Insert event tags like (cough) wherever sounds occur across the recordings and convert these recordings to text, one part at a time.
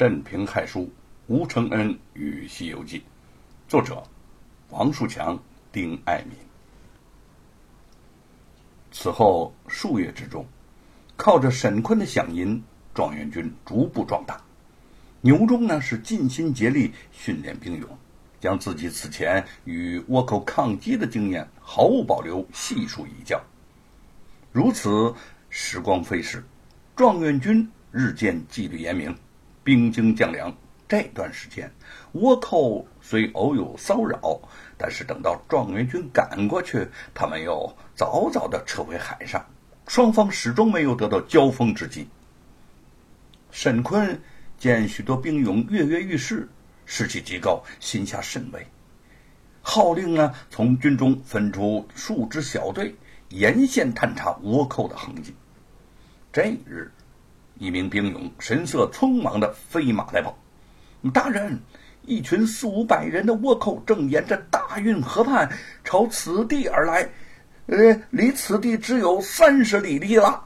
镇平害书》吴承恩与《西游记》，作者王树强、丁爱民。此后数月之中，靠着沈坤的响应，状元军逐步壮大。牛忠呢是尽心竭力训练兵勇，将自己此前与倭寇抗击的经验毫无保留细数一教。如此时光飞逝，状元军日渐纪律严明，兵精将良。这段时间，倭寇虽偶有骚扰，但是等到状元军赶过去，他们又早早的撤回海上，双方始终没有得到交锋之机。沈坤见许多兵勇跃跃欲试，士气极高，心下甚慰，号令呢从军中分出数支小队，沿线探查倭寇的痕迹。这日，一名兵勇神色匆忙的飞马来报。大人，一群四五百人的倭寇正沿着大运河畔朝此地而来，呃，离此地只有三十里地了。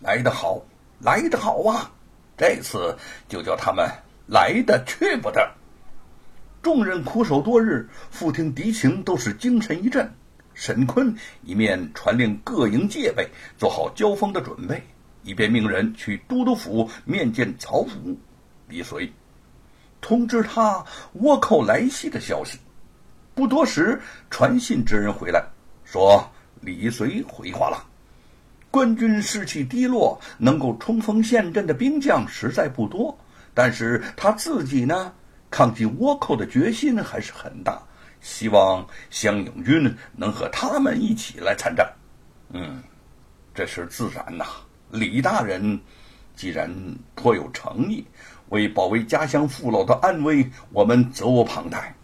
来得好，来得好啊！这次就叫他们来的去不得。众人苦守多日，复听敌情，都是精神一振。沈坤一面传令各营戒备，做好交锋的准备，一边命人去都督府面见曹府李随。通知他倭寇来袭的消息。不多时，传信之人回来，说李随回话了。官军士气低落，能够冲锋陷阵的兵将实在不多。但是他自己呢，抗击倭寇的决心还是很大，希望湘勇军能和他们一起来参战。嗯，这是自然呐。李大人既然颇有诚意。为保卫家乡父老的安危，我们责无旁贷。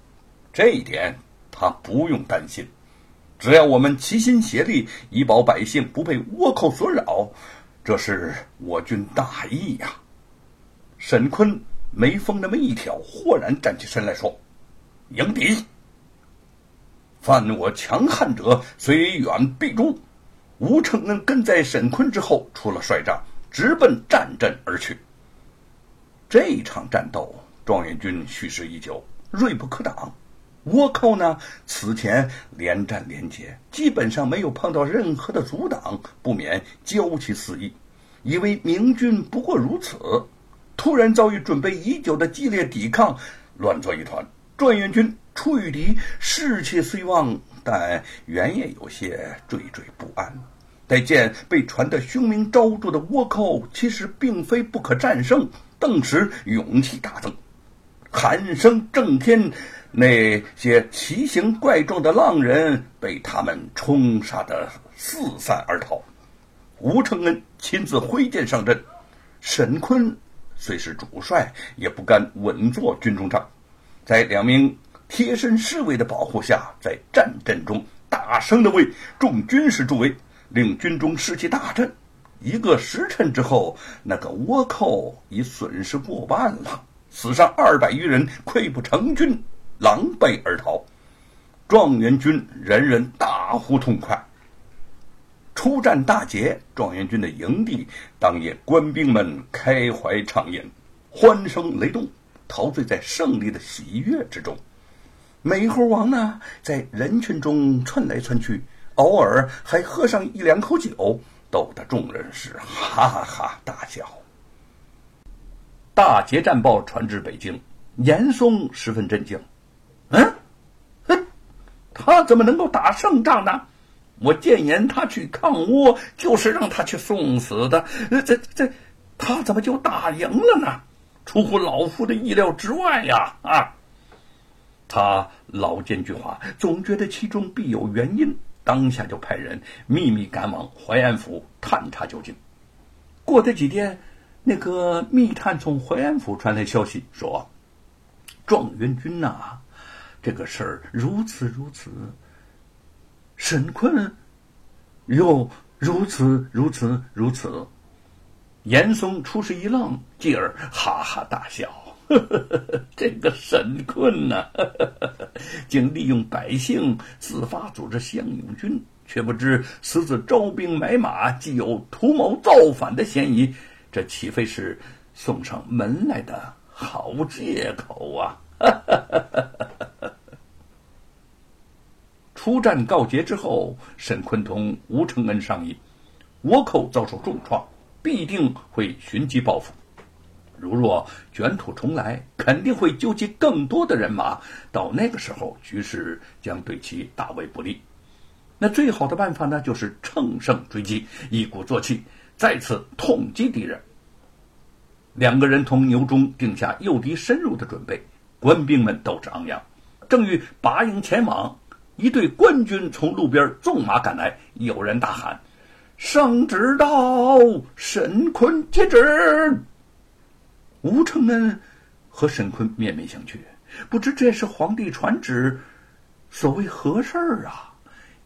这一点他不用担心。只要我们齐心协力，以保百姓不被倭寇所扰，这是我军大义呀！沈坤眉峰那么一挑，豁然站起身来说：“迎敌！犯我强悍者，虽远必诛。”吴承恩跟在沈坤之后出了帅帐，直奔战阵而去。这场战斗，状元军蓄势已久，锐不可挡。倭寇呢，此前连战连捷，基本上没有碰到任何的阻挡，不免骄气四溢，以为明军不过如此。突然遭遇准备已久的激烈抵抗，乱作一团。状元军出于敌，士气虽旺，但原也有些惴惴不安。待见被传得凶名昭著的倭寇，其实并非不可战胜。顿时勇气大增，喊声震天，那些奇形怪状的浪人被他们冲杀得四散而逃。吴承恩亲自挥剑上阵，沈坤虽是主帅，也不敢稳坐军中帐，在两名贴身侍卫的保护下，在战阵中大声的为众军士助威，令军中士气大振。一个时辰之后，那个倭寇已损失过半了，死伤二百余人，溃不成军，狼狈而逃。状元军人人大呼痛快。出战大捷，状元军的营地当夜，官兵们开怀畅饮，欢声雷动，陶醉在胜利的喜悦之中。美猴王呢，在人群中窜来窜去，偶尔还喝上一两口酒。逗得众人是哈哈大笑。大捷战报传至北京，严嵩十分震惊。嗯，哼，他怎么能够打胜仗呢？我谏言他去抗倭，就是让他去送死的。这这，他怎么就打赢了呢？出乎老夫的意料之外呀！啊，他老奸巨猾，总觉得其中必有原因。当下就派人秘密赶往淮安府探查究竟。过得几天，那个密探从淮安府传来消息，说：“状元军呐，这个事儿如此如此。沈坤又如此如此如此。”严嵩出师一愣，继而哈哈大笑。呵呵呵这个沈坤呐，(laughs) 竟利用百姓自发组织乡勇军，却不知私自招兵买马，既有图谋造反的嫌疑，这岂非是送上门来的好借口啊！(laughs) 出战告捷之后，沈坤同吴承恩商议，倭寇遭受重创，必定会寻机报复。如若卷土重来，肯定会纠集更多的人马，到那个时候，局势将对其大为不利。那最好的办法呢，就是乘胜追击，一鼓作气，再次痛击敌人。两个人同牛忠定下诱敌深入的准备，官兵们斗志昂扬，正欲拔营前往。一队官军从路边纵马赶来，有人大喊：“圣旨到，神坤接旨。”吴承恩和沈坤面面相觑，不知这是皇帝传旨，所谓何事儿啊？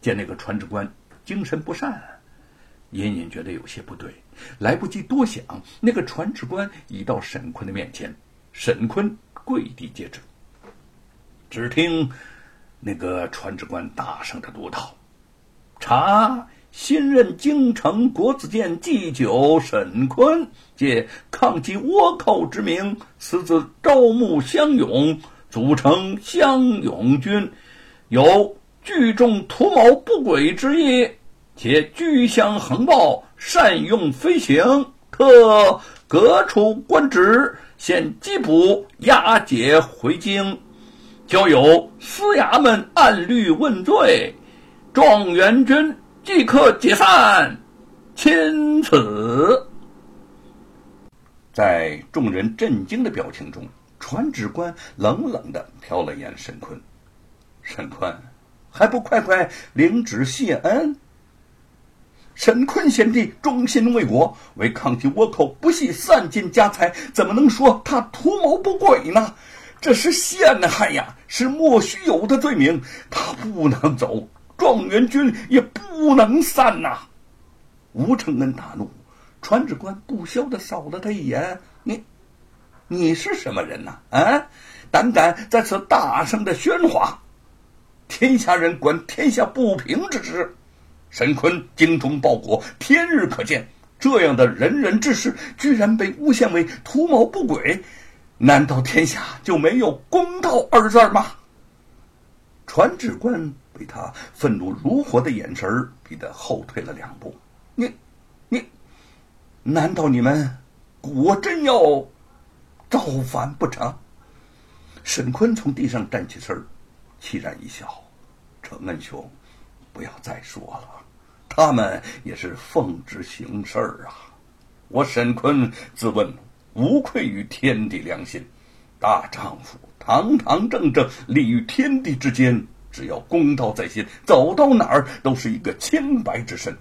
见那个传旨官精神不善，隐隐觉得有些不对，来不及多想，那个传旨官已到沈坤的面前，沈坤跪地接旨，只听。那个传旨官大声的读道：“查新任京城国子监祭酒沈坤，借抗击倭寇之名，私自招募乡勇，组成乡勇军，有聚众图谋不轨之意，且居乡横暴，善用飞行，特革除官职，现缉捕押解回京。”交由司衙门按律问罪，状元军即刻解散。钦此。在众人震惊的表情中，传旨官冷冷的瞟了眼沈坤。沈坤，还不快快领旨谢恩？沈坤贤弟忠心为国，为抗击倭寇不惜散尽家财，怎么能说他图谋不轨呢？这是陷害呀，是莫须有的罪名。他不能走，状元军也不能散呐！吴承恩大怒，传旨官不消的扫了他一眼：“你，你是什么人呐？啊，胆敢在此大声的喧哗！天下人管天下不平之事，沈坤精忠报国，天日可见。这样的仁人志士，居然被诬陷为图谋不轨。”难道天下就没有公道二字吗？传旨官被他愤怒如火的眼神逼得后退了两步。你，你，难道你们果真要造反不成？沈坤从地上站起身儿，凄然一笑：“程恩兄，不要再说了。他们也是奉旨行事儿啊。我沈坤自问。”无愧于天地良心，大丈夫堂堂正正立于天地之间，只要公道在心，走到哪儿都是一个清白之身。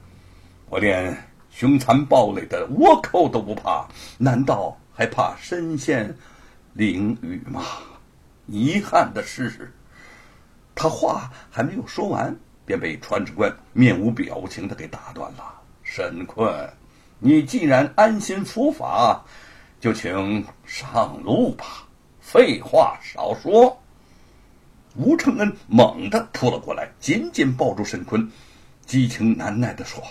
我连凶残暴戾的倭寇都不怕，难道还怕身陷囹圄吗？遗憾的是，他话还没有说完，便被传旨官面无表情的给打断了。沈坤，你既然安心伏法。就请上路吧。废话少说。吴承恩猛地扑了过来，紧紧抱住沈坤，激情难耐地说：“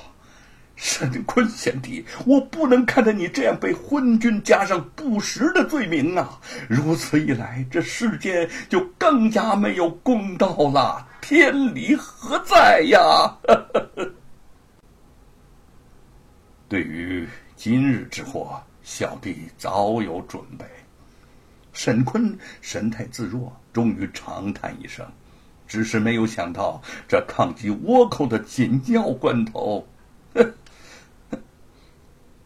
沈坤贤弟，我不能看着你这样被昏君加上不实的罪名啊！如此一来，这世间就更加没有公道了，天理何在呀？” (laughs) 对于今日之祸。小弟早有准备。沈坤神态自若，终于长叹一声，只是没有想到这抗击倭寇的紧要关头，(laughs)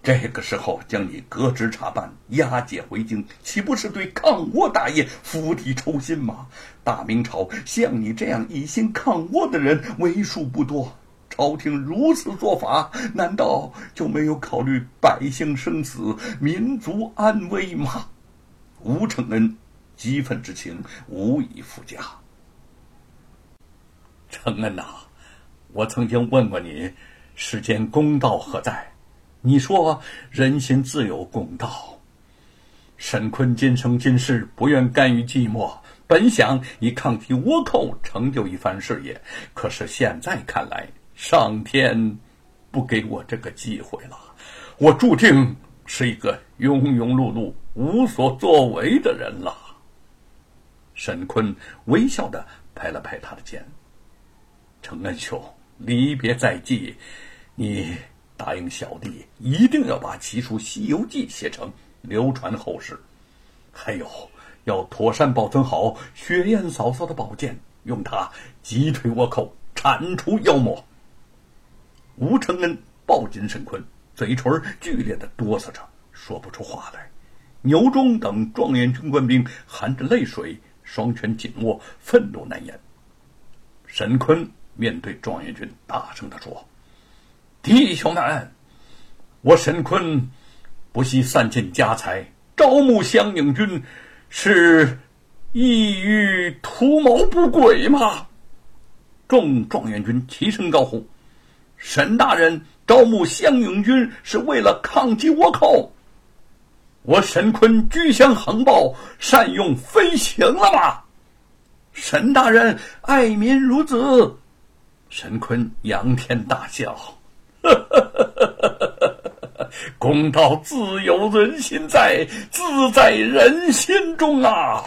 这个时候将你革职查办、押解回京，岂不是对抗倭大业釜底抽薪吗？大明朝像你这样一心抗倭的人为数不多。朝廷如此做法，难道就没有考虑百姓生死、民族安危吗？吴承恩激愤之情无以复加。承恩呐，我曾经问过你，世间公道何在？你说人心自有公道。沈坤今生今世不愿甘于寂寞，本想以抗击倭寇成就一番事业，可是现在看来。上天不给我这个机会了，我注定是一个庸庸碌碌、无所作为的人了。沈坤微笑的拍了拍他的肩：“承恩兄，离别在即，你答应小弟，一定要把奇书《西游记》写成，流传后世。还有，要妥善保存好雪雁嫂嫂的宝剑，用它击退倭寇，铲除妖魔。”吴承恩抱紧沈坤，嘴唇剧烈的哆嗦着，说不出话来。牛忠等状元军官兵含着泪水。双拳紧握，愤怒难言。沈坤面对状元军，大声的说：“弟兄们，我沈坤不惜散尽家财招募湘宁军，是意欲图谋不轨吗？”众状元军齐声高呼：“沈大人招募湘宁军是为了抗击倭寇。”我沈坤居乡横暴，善用飞行了吗？沈大人爱民如子。沈坤仰天大笑，呵呵呵呵呵公道自有人心在，自在人心中啊！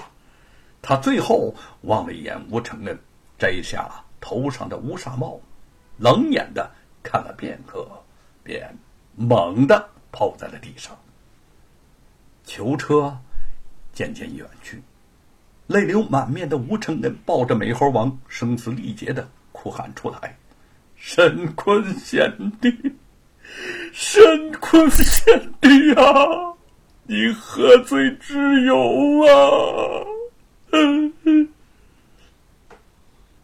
他最后望了一眼吴承恩，摘下头上的乌纱帽，冷眼的看了片刻，便猛地抛在了地上。囚车渐渐远去，泪流满面的吴承恩抱着美猴王，声嘶力竭的哭喊出来：“神坤贤弟，神坤贤弟啊，你何罪之有啊？” (laughs)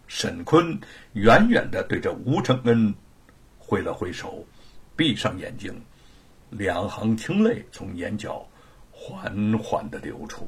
沈坤远远的对着吴承恩挥了挥手，闭上眼睛，两行清泪从眼角。缓缓地流出。